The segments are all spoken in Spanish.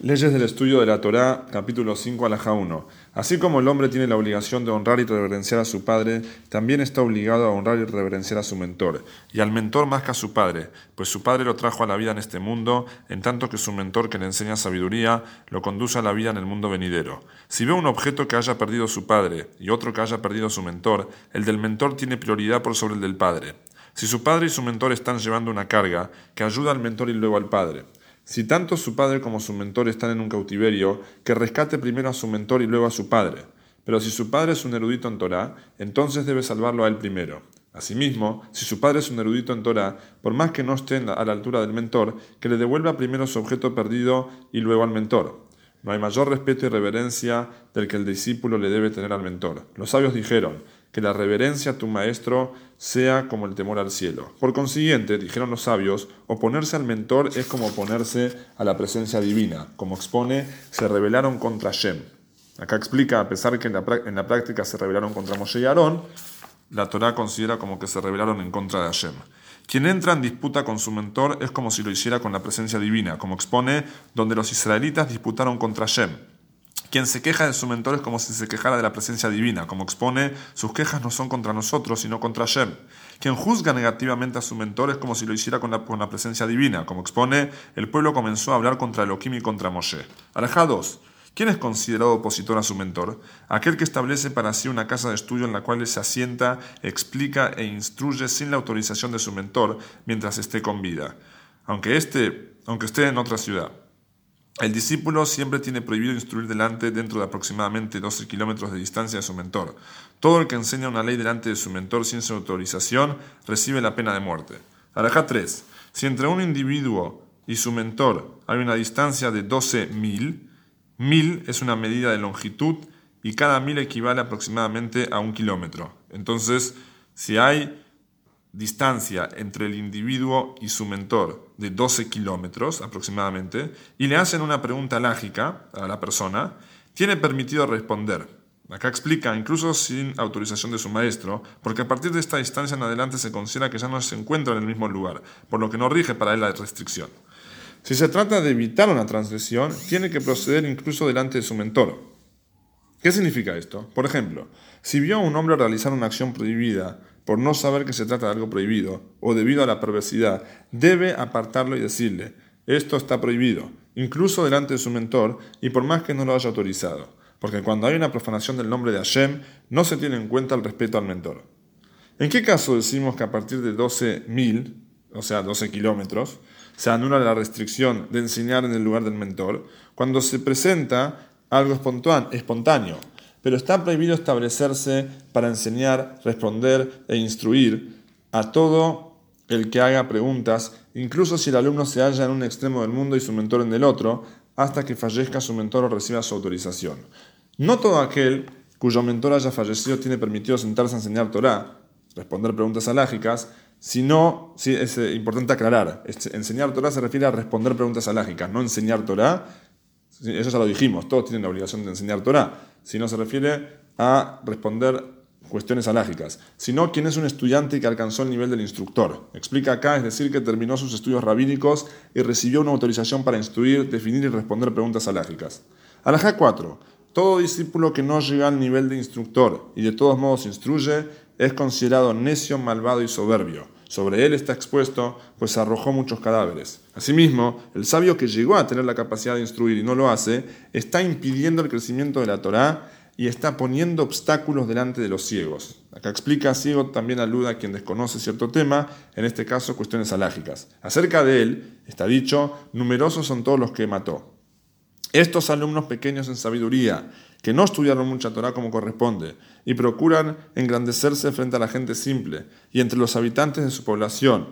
Leyes del estudio de la Torá, capítulo 5, alaja 1. Así como el hombre tiene la obligación de honrar y reverenciar a su padre, también está obligado a honrar y reverenciar a su mentor, y al mentor más que a su padre, pues su padre lo trajo a la vida en este mundo, en tanto que su mentor que le enseña sabiduría lo conduce a la vida en el mundo venidero. Si ve un objeto que haya perdido su padre y otro que haya perdido su mentor, el del mentor tiene prioridad por sobre el del padre. Si su padre y su mentor están llevando una carga, que ayuda al mentor y luego al padre. Si tanto su padre como su mentor están en un cautiverio, que rescate primero a su mentor y luego a su padre. Pero si su padre es un erudito en Torah, entonces debe salvarlo a él primero. Asimismo, si su padre es un erudito en Torah, por más que no esté a la altura del mentor, que le devuelva primero su objeto perdido y luego al mentor. No hay mayor respeto y reverencia del que el discípulo le debe tener al mentor. Los sabios dijeron, que la reverencia a tu maestro sea como el temor al cielo. Por consiguiente, dijeron los sabios, oponerse al mentor es como oponerse a la presencia divina. Como expone, se rebelaron contra Shem. Acá explica, a pesar que en la, práctica se rebelaron contra Moshe y Aarón, la Torah considera como que se rebelaron en contra de Hashem. Quien entra en disputa con su mentor es como si lo hiciera con la presencia divina, como expone, donde los israelitas disputaron contra Shem. Quien se queja de su mentor es como si se quejara de la presencia divina. Como expone, sus quejas no son contra nosotros, sino contra Shem. Quien juzga negativamente a su mentor es como si lo hiciera con la, presencia divina. Como expone, el pueblo comenzó a hablar contra Elohim y contra Moshe. Alejá 2. ¿Quién es considerado opositor a su mentor? Aquel que establece para sí una casa de estudio en la cual se asienta, explica e instruye sin la autorización de su mentor mientras esté con vida, aunque, este, aunque esté en otra ciudad. El discípulo siempre tiene prohibido instruir delante dentro de aproximadamente 12 kilómetros de distancia de su mentor. Todo el que enseña una ley delante de su mentor sin su autorización recibe la pena de muerte. Arajá 3. Si entre un individuo y su mentor hay una distancia de 12 mil, mil es una medida de longitud y cada mil equivale aproximadamente a un kilómetro. Entonces, si hay distancia entre el individuo y su mentor de 12 kilómetros aproximadamente y le hacen una pregunta lógica a la persona, tiene permitido responder. Acá explica, incluso sin autorización de su maestro, porque a partir de esta distancia en adelante se considera que ya no se encuentra en el mismo lugar, por lo que no rige para él la restricción. Si se trata de evitar una transgresión, tiene que proceder incluso delante de su mentor. ¿Qué significa esto? Por ejemplo, si vio a un hombre realizar una acción prohibida por no saber que se trata de algo prohibido o debido a la perversidad, debe apartarlo y decirle, esto está prohibido, incluso delante de su mentor y por más que no lo haya autorizado, porque cuando hay una profanación del nombre de Hashem, no se tiene en cuenta el respeto al mentor. ¿En qué caso decimos que a partir de 12.000, o sea, 12 kilómetros, se anula la restricción de enseñar en el lugar del mentor cuando se presenta algo espontáneo? Pero está prohibido establecerse para enseñar, responder e instruir a todo el que haga preguntas, incluso si el alumno se halla en un extremo del mundo y su mentor en el otro, hasta que fallezca su mentor o reciba su autorización. No todo aquel cuyo mentor haya fallecido tiene permitido sentarse a enseñar Torah, responder preguntas alágicas, sino, sí, es eh, importante aclarar, enseñar Torah se refiere a responder preguntas alágicas, no enseñar Torah, eso ya lo dijimos, todos tienen la obligación de enseñar Torah, si no se refiere a responder cuestiones alágicas, sino quien es un estudiante que alcanzó el nivel del instructor. Explica acá, es decir, que terminó sus estudios rabínicos y recibió una autorización para instruir, definir y responder preguntas alágicas. Alajá 4. Todo discípulo que no llega al nivel de instructor y de todos modos instruye es considerado necio, malvado y soberbio. Sobre él está expuesto, pues arrojó muchos cadáveres. Asimismo, el sabio que llegó a tener la capacidad de instruir y no lo hace, está impidiendo el crecimiento de la Torá y está poniendo obstáculos delante de los ciegos. Acá explica, ciego también aluda a quien desconoce cierto tema, en este caso cuestiones alágicas. Acerca de él, está dicho, numerosos son todos los que mató. Estos alumnos pequeños en sabiduría, que no estudiaron mucha Torah como corresponde, y procuran engrandecerse frente a la gente simple y entre los habitantes de su población,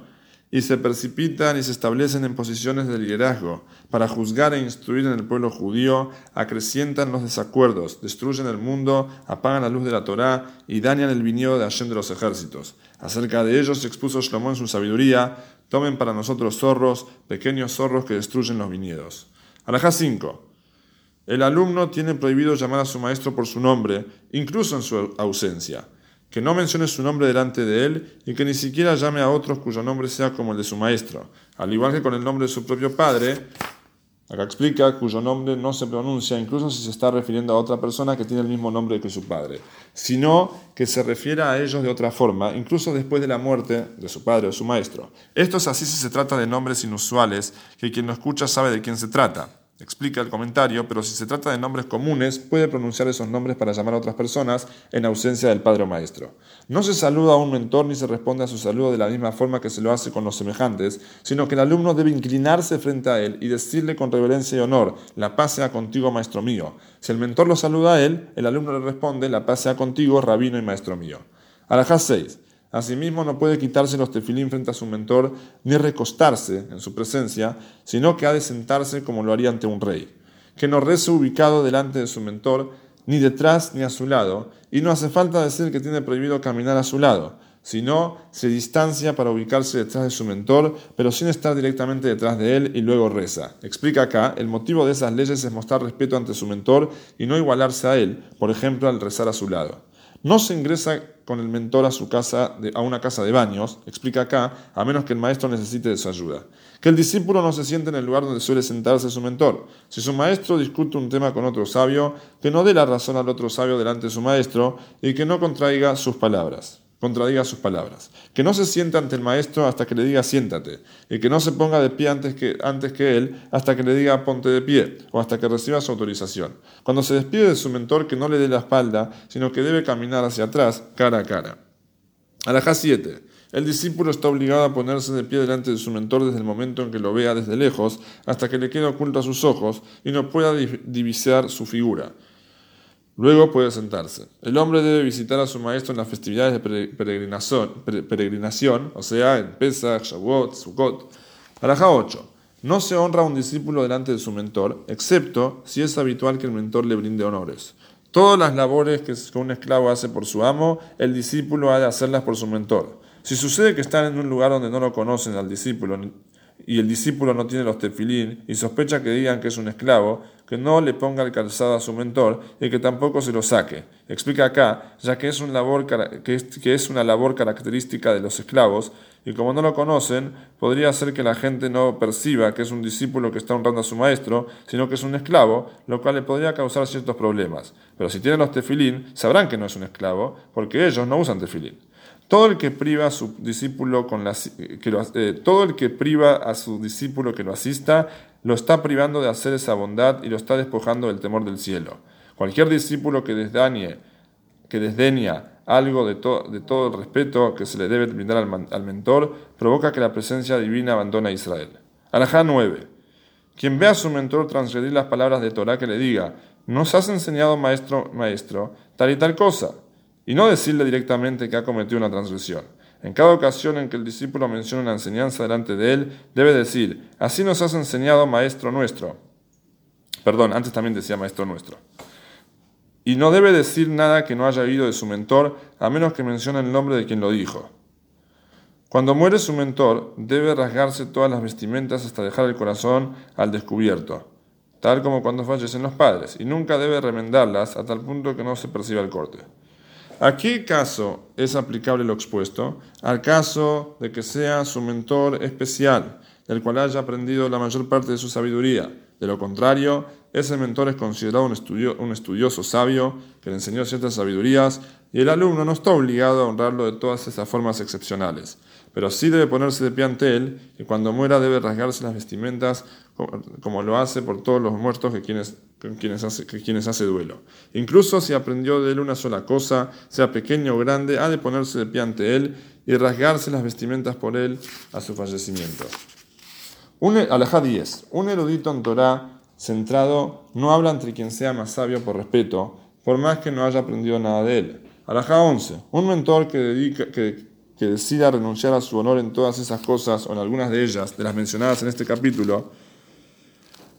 y se precipitan y se establecen en posiciones de liderazgo para juzgar e instruir en el pueblo judío, acrecientan los desacuerdos, destruyen el mundo, apagan la luz de la Torá y dañan el viñedo de Hashem de los ejércitos. Acerca de ellos expuso Shlomo en su sabiduría, tomen para nosotros zorros, pequeños zorros que destruyen los viñedos. Alajá 5. El alumno tiene prohibido llamar a su maestro por su nombre, incluso en su ausencia. Que no mencione su nombre delante de él y que ni siquiera llame a otros cuyo nombre sea como el de su maestro. Al igual que con el nombre de su propio padre, Acá explica cuyo nombre no se pronuncia, incluso si se está refiriendo a otra persona que tiene el mismo nombre que su padre, sino que se refiere a ellos de otra forma, incluso después de la muerte de su padre o su maestro. Esto es así si se trata de nombres inusuales, que quien lo escucha sabe de quién se trata. Explica el comentario, pero si se trata de nombres comunes, puede pronunciar esos nombres para llamar a otras personas en ausencia del padre o maestro. No se saluda a un mentor ni se responde a su saludo de la misma forma que se lo hace con los semejantes, sino que el alumno debe inclinarse frente a él y decirle con reverencia y honor, la paz sea contigo, maestro mío. Si el mentor lo saluda a él, el alumno le responde, la paz sea contigo, rabino y maestro mío. Alajá 6. Asimismo, no puede quitarse los tefilín frente a su mentor ni recostarse en su presencia, sino que ha de sentarse como lo haría ante un rey. Que no rece ubicado delante de su mentor, ni detrás ni a su lado, y no hace falta decir que tiene prohibido caminar a su lado, sino se distancia para ubicarse detrás de su mentor, pero sin estar directamente detrás de él y luego reza. Explica acá, el motivo de esas leyes es mostrar respeto ante su mentor y no igualarse a él, por ejemplo, al rezar a su lado. No se ingresa con el mentor a, su casa a una casa de baños, explica acá, a menos que el maestro necesite de su ayuda. Que el discípulo no se siente en el lugar donde suele sentarse su mentor. Si su maestro discute un tema con otro sabio, que no dé la razón al otro sabio delante de su maestro y que no contraiga sus palabras contradiga sus palabras. Que no se sienta ante el maestro hasta que le diga siéntate, y que no se ponga de pie antes que, antes que él hasta que le diga ponte de pie, o hasta que reciba su autorización. Cuando se despide de su mentor, que no le dé la espalda, sino que debe caminar hacia atrás, cara a cara. Alajá 7. El discípulo está obligado a ponerse de pie delante de su mentor desde el momento en que lo vea desde lejos, hasta que le quede oculto a sus ojos y no pueda divisar su figura. Luego puede sentarse. El hombre debe visitar a su maestro en las festividades de peregrinación, o sea, en Pesach, Shavuot, Sukkot. Paraja 8. No se honra a un discípulo delante de su mentor, excepto si es habitual que el mentor le brinde honores. Todas las labores que un esclavo hace por su amo, el discípulo ha de hacerlas por su mentor. Si sucede que están en un lugar donde no lo conocen al discípulo y el discípulo no tiene los tefilín y sospecha que digan que es un esclavo, que no le ponga el calzado a su mentor y que tampoco se lo saque. Explica acá, ya que es, una labor característica de los esclavos, y como no lo conocen, podría ser que la gente no perciba que es un discípulo que está honrando a su maestro, sino que es un esclavo, lo cual le podría causar ciertos problemas. Pero si tienen los tefilín, sabrán que no es un esclavo, porque ellos no usan tefilín. Todo el que priva a su discípulo con la, que eh, todo el que priva a su discípulo que lo asista, lo está privando de hacer esa bondad y lo está despojando del temor del cielo. Cualquier discípulo que desdañe, que desdeña algo de, todo el respeto que se le debe brindar al, al, mentor, provoca que la presencia divina abandone a Israel. Alajá 9. Quien ve a su mentor transgredir las palabras de Torah que le diga, ¿nos has enseñado maestro, maestro, tal y tal cosa? Y no decirle directamente que ha cometido una transgresión. En cada ocasión en que el discípulo menciona una enseñanza delante de él, debe decir, así nos has enseñado, maestro nuestro. Perdón, antes también decía maestro nuestro. Y no debe decir nada que no haya oído de su mentor, a menos que mencione el nombre de quien lo dijo. Cuando muere su mentor, debe rasgarse todas las vestimentas hasta dejar el corazón al descubierto, tal como cuando fallecen los padres, y nunca debe remendarlas a tal punto que no se perciba el corte. ¿A qué caso es aplicable lo expuesto? Al caso de que sea su mentor especial, del cual haya aprendido la mayor parte de su sabiduría. De lo contrario, ese mentor es considerado un, un estudioso sabio que le enseñó ciertas sabidurías y el alumno no está obligado a honrarlo de todas esas formas excepcionales pero sí debe ponerse de pie ante él y cuando muera debe rasgarse las vestimentas como lo hace por todos los muertos que quienes, quienes, hace, quienes hace duelo. Incluso si aprendió de él una sola cosa, sea pequeña o grande, ha de ponerse de pie ante él y rasgarse las vestimentas por él a su fallecimiento. Alajá 10. Un erudito en Torah centrado no habla entre quien sea más sabio por respeto, por más que no haya aprendido nada de él. Alajá 11. Un mentor que, dedica, que, que decida renunciar a su honor en todas esas cosas o en algunas de ellas, de las mencionadas en este capítulo,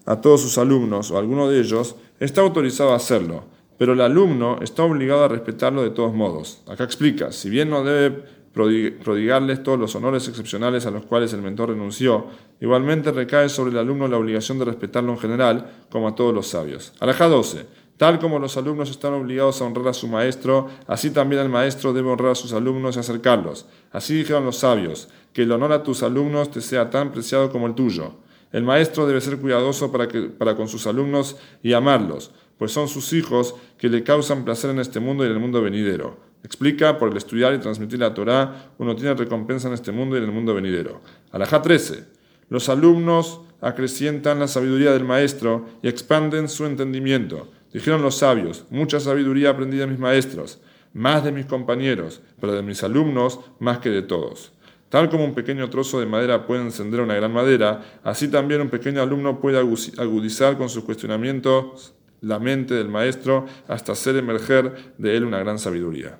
a todos sus alumnos o a alguno de ellos, está autorizado a hacerlo, pero el alumno está obligado a respetarlo de todos modos. Acá explica, si bien no debe prodigarles todos los honores excepcionales a los cuales el mentor renunció, igualmente recae sobre el alumno la obligación de respetarlo en general, como a todos los sabios. Alajá 12. Tal como los alumnos están obligados a honrar a su maestro, así también el maestro debe honrar a sus alumnos y acercarlos. Así dijeron los sabios, que el honor a tus alumnos te sea tan preciado como el tuyo. El maestro debe ser cuidadoso para, con sus alumnos y amarlos, pues son sus hijos que le causan placer en este mundo y en el mundo venidero. Explica, por el estudiar y transmitir la Torá, uno tiene recompensa en este mundo y en el mundo venidero. Alajá 13. Los alumnos acrecientan la sabiduría del maestro y expanden su entendimiento. Dijeron los sabios, mucha sabiduría aprendí de mis maestros, más de mis compañeros, pero de mis alumnos más que de todos. Tal como un pequeño trozo de madera puede encender una gran madera, así también un pequeño alumno puede agudizar con sus cuestionamientos la mente del maestro hasta hacer emerger de él una gran sabiduría.